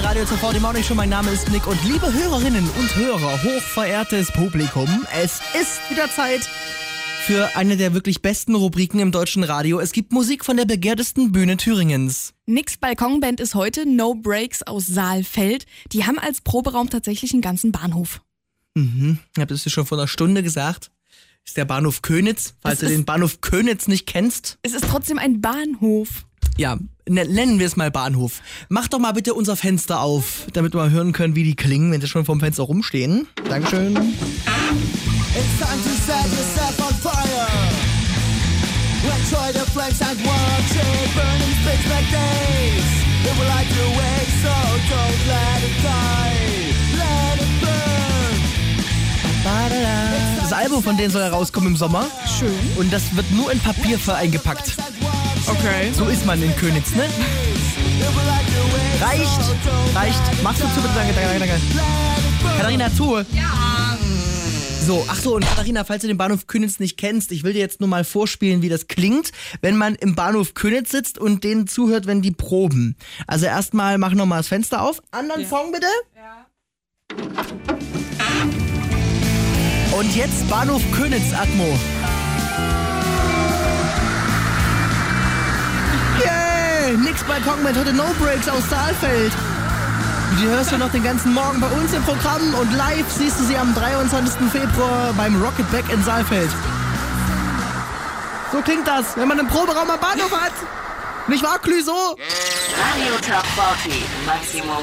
Radio zur VD Morning Show. Mein Name ist Nick und liebe Hörerinnen und Hörer, hochverehrtes Publikum, es ist wieder Zeit für eine der wirklich besten Rubriken im deutschen Radio. Es gibt Musik von der begehrtesten Bühne Thüringens. Nix Balkonband ist heute No Breaks aus Saalfeld. Die haben als Proberaum tatsächlich einen ganzen Bahnhof. Mhm, ich habe das schon vor einer Stunde gesagt. Ist der Bahnhof Könitz, falls Es du den Bahnhof Könitz nicht kennst. Es ist trotzdem ein Bahnhof. Ja, ne- nennen wir es mal Bahnhof. Mach doch mal bitte unser Fenster auf, damit wir mal hören können, wie die klingen, wenn sie schon vorm Fenster rumstehen. Dankeschön. It's time to set yourself on fire. Enjoy the flames and watch it burning space like days. It will light your way, so don't let it die. Let it burn. Das Album von denen soll herauskommen im Sommer. Schön. Und das wird nur in Papier eingepackt. Okay. So ist man in Könitz, ne? Reicht, reicht. Machst du zu bitte, danke, danke, danke. Katharina, zu. Ja. So, ach so, und Katharina, falls du den Bahnhof Könitz nicht kennst, ich will dir jetzt nur mal vorspielen, wie das klingt, wenn man im Bahnhof Könitz sitzt und denen zuhört, wenn die proben. Also erstmal mach nochmal das Fenster auf. Anderen Song bitte. Ja. Und jetzt Bahnhof Könitz, Atmo. Yay! Nix Balkon mit heute No Breaks aus Saalfeld. Die hörst du noch den ganzen Morgen bei uns im Programm und live siehst du sie am 23. Februar beim Rocket Back in Saalfeld. So klingt das, wenn man einen Proberaum am Bahnhof hat. Nicht wahr, Clüso? Radio Top 40 Maximum